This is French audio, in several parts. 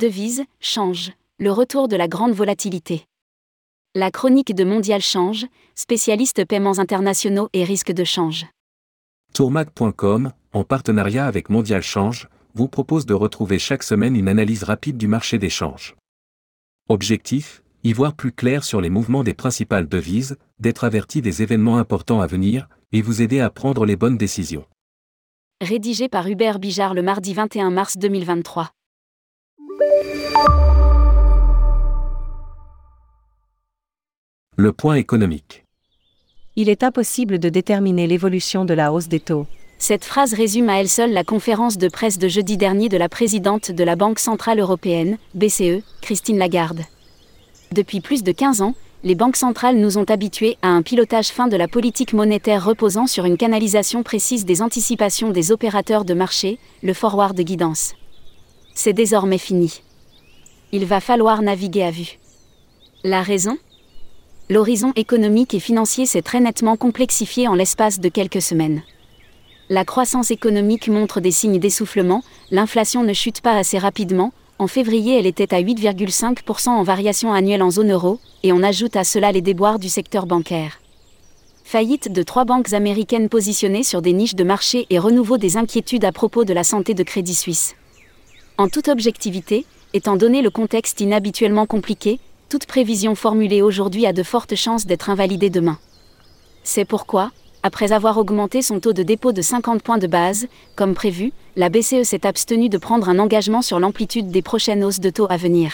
Devise, change, le retour de la grande volatilité. La chronique de Mondial Change, spécialiste paiements internationaux et risques de change. Tourmac.com, en partenariat avec Mondial Change, vous propose de retrouver chaque semaine une analyse rapide du marché des changes. Objectif y voir plus clair sur les mouvements des principales devises, d'être averti des événements importants à venir, et vous aider à prendre les bonnes décisions. Rédigé par Hubert Bijard le mardi 21 mars 2023. Le point économique. Il est impossible de déterminer l'évolution de la hausse des taux. Cette phrase résume à elle seule la conférence de presse de jeudi dernier de la présidente de la Banque Centrale Européenne, BCE, Christine Lagarde. Depuis plus de 15 ans, les banques centrales nous ont habitués à un pilotage fin de la politique monétaire reposant sur une canalisation précise des anticipations des opérateurs de marché, le forward de guidance. C'est désormais fini. Il va falloir naviguer à vue. La raison? L'horizon économique et financier s'est très nettement complexifié en l'espace de quelques semaines. La croissance économique montre des signes d'essoufflement, l'inflation ne chute pas assez rapidement, en février elle était à 8,5% en variation annuelle en zone euro, et on ajoute à cela les déboires du secteur bancaire. Faillite de trois banques américaines positionnées sur des niches de marché et renouveau des inquiétudes à propos de la santé de Crédit Suisse. En toute objectivité, étant donné le contexte inhabituellement compliqué, toute prévision formulée aujourd'hui a de fortes chances d'être invalidée demain. C'est pourquoi, après avoir augmenté son taux de dépôt de 50 points de base, comme prévu, la BCE s'est abstenue de prendre un engagement sur l'amplitude des prochaines hausses de taux à venir.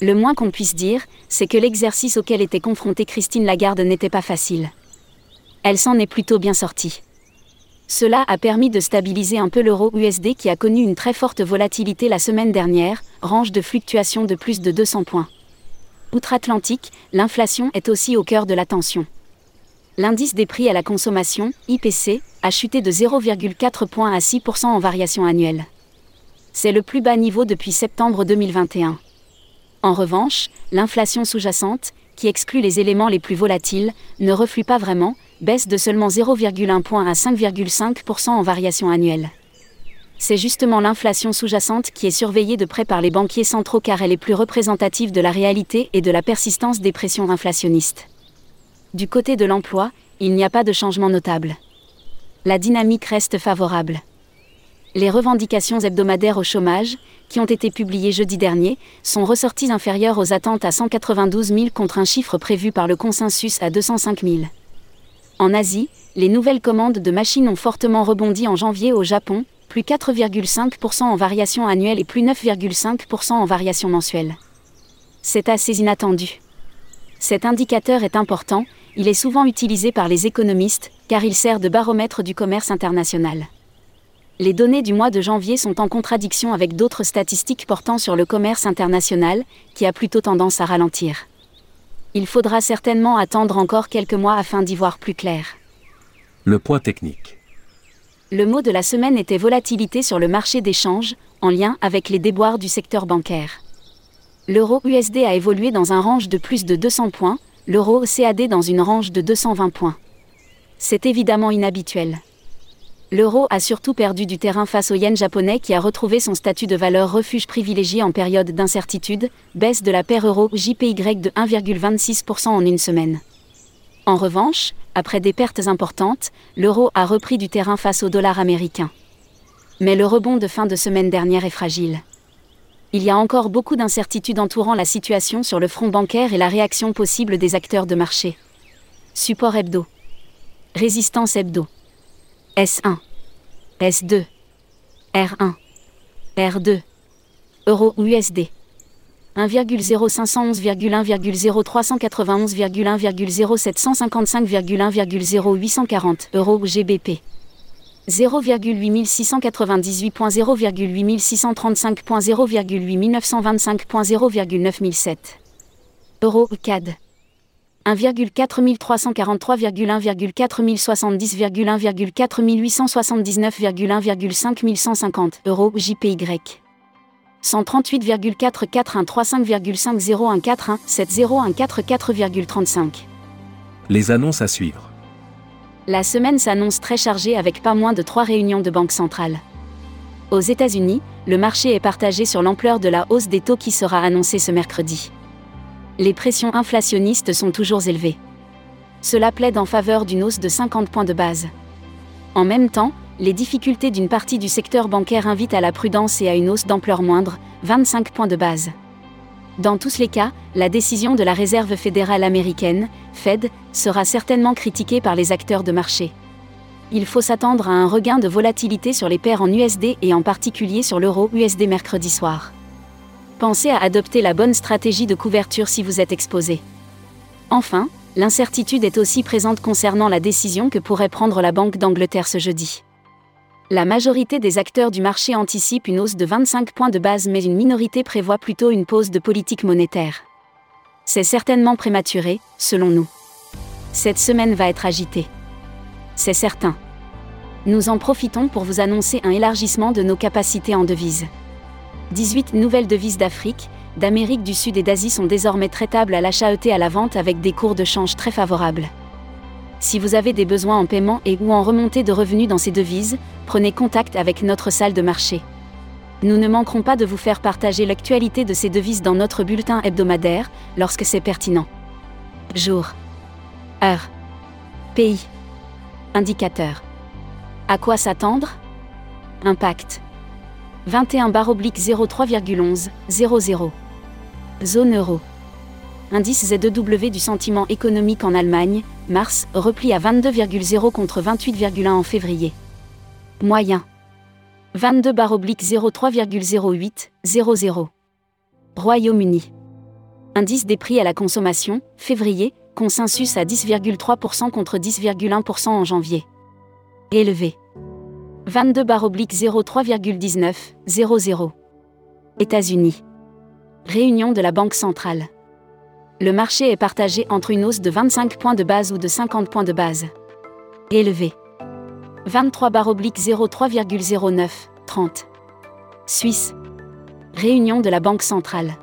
Le moins qu'on puisse dire, c'est que l'exercice auquel était confrontée Christine Lagarde n'était pas facile. Elle s'en est plutôt bien sortie. Cela a permis de stabiliser un peu l'euro USD qui a connu une très forte volatilité la semaine dernière, range de fluctuation de plus de 200 points. Outre-Atlantique, l'inflation est aussi au cœur de l'attention. L'indice des prix à la consommation, IPC, a chuté de 0,4 points à 6% en variation annuelle. C'est le plus bas niveau depuis septembre 2021. En revanche, l'inflation sous-jacente, qui exclut les éléments les plus volatiles, ne reflue pas vraiment, baisse de seulement 0,1 point à 5,5% en variation annuelle c'est justement l'inflation sous-jacente qui est surveillée de près par les banquiers centraux car elle est plus représentative de la réalité et de la persistance des pressions inflationnistes. Du côté de l'emploi, il n'y a pas de changement notable. La dynamique reste favorable. Les revendications hebdomadaires au chômage, qui ont été publiées jeudi dernier, sont ressorties inférieures aux attentes à 192 000 contre un chiffre prévu par le consensus à 205 000. En Asie, les nouvelles commandes de machines ont fortement rebondi en janvier au Japon, plus 4,5% en variation annuelle et plus 9,5% en variation mensuelle. C'est assez inattendu. Cet indicateur est important, il est souvent utilisé par les économistes, car il sert de baromètre du commerce international. Les données du mois de janvier sont en contradiction avec d'autres statistiques portant sur le commerce international, qui a plutôt tendance à ralentir. Il faudra certainement attendre encore quelques mois afin d'y voir plus clair. Le point technique. Le mot de la semaine était volatilité sur le marché des changes, en lien avec les déboires du secteur bancaire. L'euro USD a évolué dans un range de plus de 200 points, l'euro CAD dans une range de 220 points. C'est évidemment inhabituel. L'euro a surtout perdu du terrain face au yen japonais qui a retrouvé son statut de valeur refuge privilégié en période d'incertitude, baisse de la paire euro-JPY de 1,26% en une semaine. En revanche, après des pertes importantes, l'euro a repris du terrain face au dollar américain. Mais le rebond de fin de semaine dernière est fragile. Il y a encore beaucoup d'incertitudes entourant la situation sur le front bancaire et la réaction possible des acteurs de marché. Support hebdo. Résistance hebdo. S1. S2. R1. R2. Euro USD. 1,0511,1,0391,1,0755,1,0840 euros GBP. 0,8635.0,8625.0,8925.0,9007 euros CAD. 1,4370,1,4070,1,4879,1,5150 euros JPY. 138,443501501417014,35. Les annonces à suivre. La semaine s'annonce très chargée avec pas moins de trois réunions de banque centrale. Aux États-Unis, le marché est partagé sur l'ampleur de la hausse des taux qui sera annoncée ce mercredi. Les pressions inflationnistes sont toujours élevées. Cela plaide en faveur d'une hausse de 50 points de base. En même temps, les difficultés d'une partie du secteur bancaire invitent à la prudence et à une hausse d'ampleur moindre, 25 points de base. Dans tous les cas, la décision de la Réserve fédérale américaine, Fed, sera certainement critiquée par les acteurs de marché. Il faut s'attendre à un regain de volatilité sur les paires en USD et en particulier sur l'euro USD mercredi soir. Pensez à adopter la bonne stratégie de couverture si vous êtes exposé. Enfin, l'incertitude est aussi présente concernant la décision que pourrait prendre la Banque d'Angleterre ce jeudi. La majorité des acteurs du marché anticipent une hausse de 25 points de base mais une minorité prévoit plutôt une pause de politique monétaire. C'est certainement prématuré, selon nous. Cette semaine va être agitée. C'est certain. Nous en profitons pour vous annoncer un élargissement de nos capacités en devises. 18 nouvelles devises d'Afrique, d'Amérique du Sud et d'Asie sont désormais traitables à l'achat et à la vente avec des cours de change très favorables. Si vous avez des besoins en paiement et ou en remontée de revenus dans ces devises, prenez contact avec notre salle de marché. Nous ne manquerons pas de vous faire partager l'actualité de ces devises dans notre bulletin hebdomadaire, lorsque c'est pertinent. Jour. Heure. Pays. Indicateur. À quoi s'attendre? Impact. 21 oblique 03,11, 00. Zone euro. Indice Z2W du sentiment économique en Allemagne, mars, repli à 22,0 contre 28,1 en février. Moyen. 22 oblique 03,08, 00. Royaume-Uni. Indice des prix à la consommation, février, consensus à 10,3% contre 10,1% en janvier. Élevé. 22 oblique 03,19, 00. États-Unis. Réunion de la Banque centrale le marché est partagé entre une hausse de 25 points de base ou de 50 points de base. Élevé. 23 03,09, 30. Suisse. Réunion de la Banque centrale.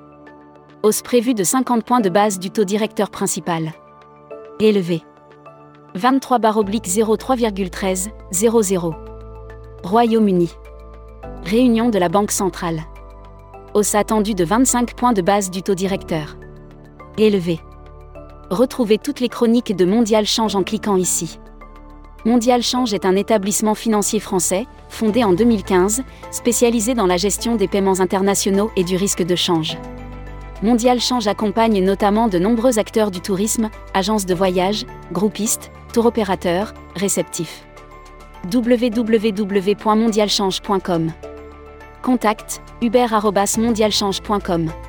Hausse prévue de 50 points de base du taux directeur principal. Élevé. 23 03,13, 00. Royaume-Uni. Réunion de la Banque centrale. Hausse attendue de 25 points de base du taux directeur élevé. Retrouvez toutes les chroniques de Mondial Change en cliquant ici. Mondial Change est un établissement financier français, fondé en 2015, spécialisé dans la gestion des paiements internationaux et du risque de change. Mondial Change accompagne notamment de nombreux acteurs du tourisme, agences de voyage, groupistes, tour opérateurs, réceptifs. www.mondialchange.com Contact uber.mondialchange.com